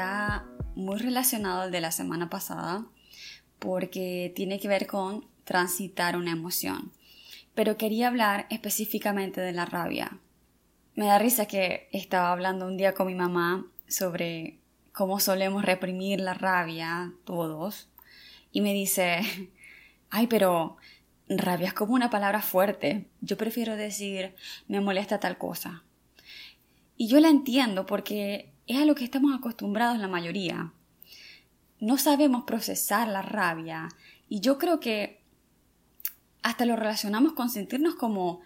está muy relacionado al de la semana pasada porque tiene que ver con transitar una emoción. Pero quería hablar específicamente de la rabia. Me da risa que estaba hablando un día con mi mamá sobre cómo solemos reprimir la rabia todos y me dice, ay, pero rabia es como una palabra fuerte. Yo prefiero decir me molesta tal cosa. Y yo la entiendo porque es a lo que estamos acostumbrados la mayoría. No sabemos procesar la rabia y yo creo que hasta lo relacionamos con sentirnos como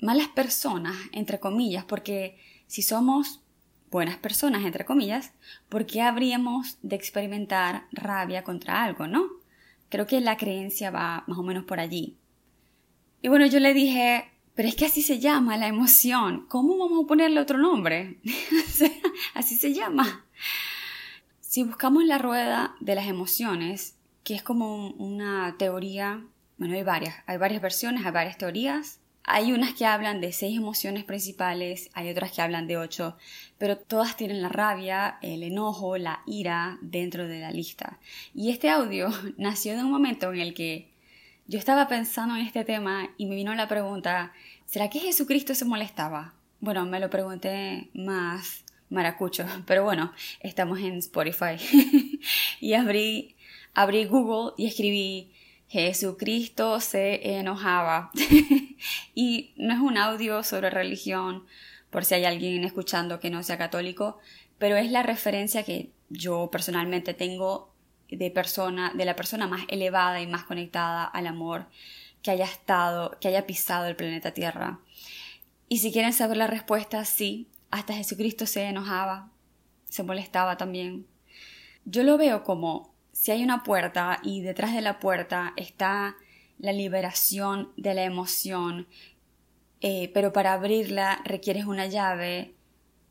malas personas, entre comillas, porque si somos buenas personas, entre comillas, ¿por qué habríamos de experimentar rabia contra algo, no? Creo que la creencia va más o menos por allí. Y bueno, yo le dije, pero es que así se llama la emoción. ¿Cómo vamos a ponerle otro nombre? así se llama. Si buscamos la rueda de las emociones, que es como una teoría, bueno, hay varias, hay varias versiones, hay varias teorías. Hay unas que hablan de seis emociones principales, hay otras que hablan de ocho, pero todas tienen la rabia, el enojo, la ira dentro de la lista. Y este audio nació de un momento en el que yo estaba pensando en este tema y me vino la pregunta, ¿será que Jesucristo se molestaba? Bueno, me lo pregunté más maracucho, pero bueno, estamos en Spotify. y abrí, abrí Google y escribí Jesucristo se enojaba. y no es un audio sobre religión, por si hay alguien escuchando que no sea católico, pero es la referencia que yo personalmente tengo de persona, de la persona más elevada y más conectada al amor que haya estado, que haya pisado el planeta Tierra. Y si quieren saber la respuesta, sí, hasta Jesucristo se enojaba, se molestaba también. Yo lo veo como si hay una puerta y detrás de la puerta está la liberación de la emoción, eh, pero para abrirla requieres una llave.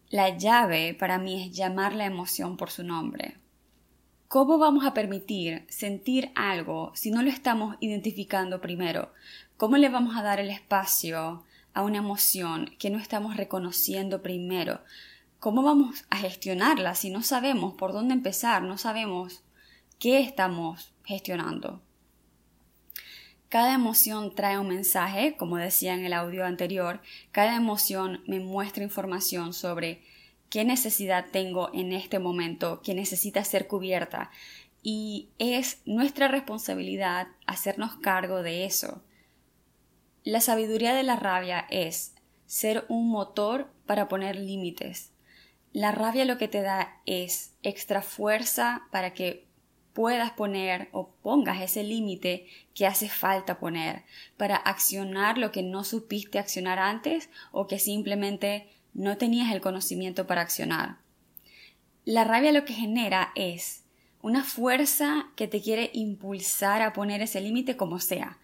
La llave para mí es llamar la emoción por su nombre. ¿Cómo vamos a permitir sentir algo si no lo estamos identificando primero? ¿Cómo le vamos a dar el espacio a una emoción que no estamos reconociendo primero? ¿Cómo vamos a gestionarla si no sabemos por dónde empezar, no sabemos qué estamos gestionando? Cada emoción trae un mensaje, como decía en el audio anterior, cada emoción me muestra información sobre qué necesidad tengo en este momento que necesita ser cubierta y es nuestra responsabilidad hacernos cargo de eso. La sabiduría de la rabia es ser un motor para poner límites. La rabia lo que te da es extra fuerza para que puedas poner o pongas ese límite que hace falta poner para accionar lo que no supiste accionar antes o que simplemente no tenías el conocimiento para accionar. La rabia lo que genera es una fuerza que te quiere impulsar a poner ese límite como sea.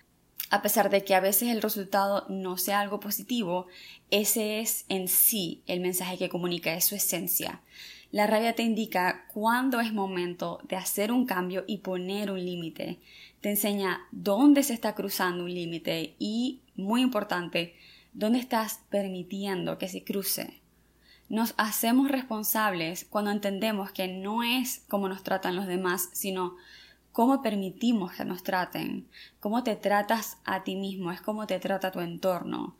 A pesar de que a veces el resultado no sea algo positivo, ese es en sí el mensaje que comunica, es su esencia. La rabia te indica cuándo es momento de hacer un cambio y poner un límite. Te enseña dónde se está cruzando un límite y, muy importante, ¿Dónde estás permitiendo que se cruce? Nos hacemos responsables cuando entendemos que no es cómo nos tratan los demás, sino cómo permitimos que nos traten, cómo te tratas a ti mismo, es cómo te trata tu entorno.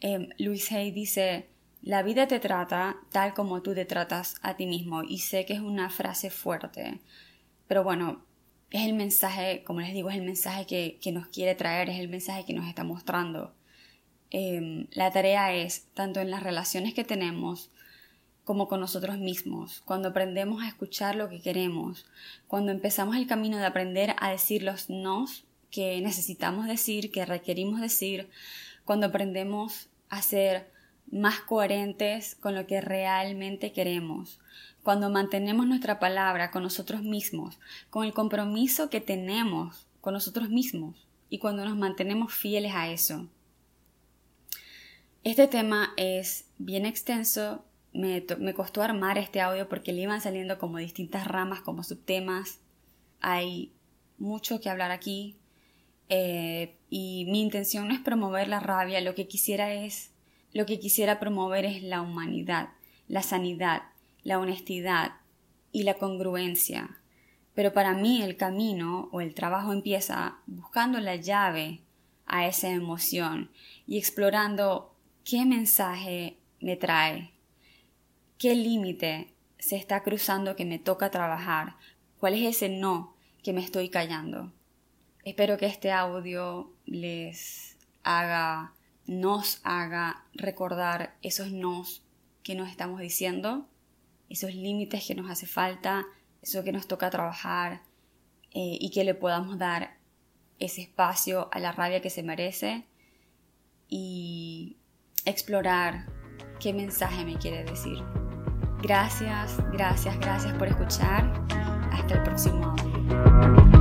Eh, Luis Hay dice, la vida te trata tal como tú te tratas a ti mismo, y sé que es una frase fuerte, pero bueno, es el mensaje, como les digo, es el mensaje que, que nos quiere traer, es el mensaje que nos está mostrando. Em, la tarea es, tanto en las relaciones que tenemos como con nosotros mismos, cuando aprendemos a escuchar lo que queremos, cuando empezamos el camino de aprender a decir los nos que necesitamos decir, que requerimos decir, cuando aprendemos a ser más coherentes con lo que realmente queremos, cuando mantenemos nuestra palabra con nosotros mismos, con el compromiso que tenemos con nosotros mismos y cuando nos mantenemos fieles a eso. Este tema es bien extenso, me, costó armar este audio porque le iban saliendo como distintas ramas, como subtemas. Hay mucho que hablar aquí eh, y mi intención no es promover la rabia, lo que quisiera es, lo que quisiera promover es la humanidad, la sanidad, la honestidad, y la congruencia. Pero para mí el camino o el trabajo empieza buscando la llave a esa emoción y explorando qué mensaje me trae, qué límite se está cruzando que me toca trabajar, cuál es ese no que me estoy callando. Espero que este audio les haga, nos haga recordar esos nos que nos estamos diciendo, esos límites que nos hace falta, eso que nos toca trabajar eh, y que le podamos dar ese espacio a la rabia que se merece y explorar qué mensaje me quiere decir. Gracias, gracias, gracias por escuchar. Hasta el próximo.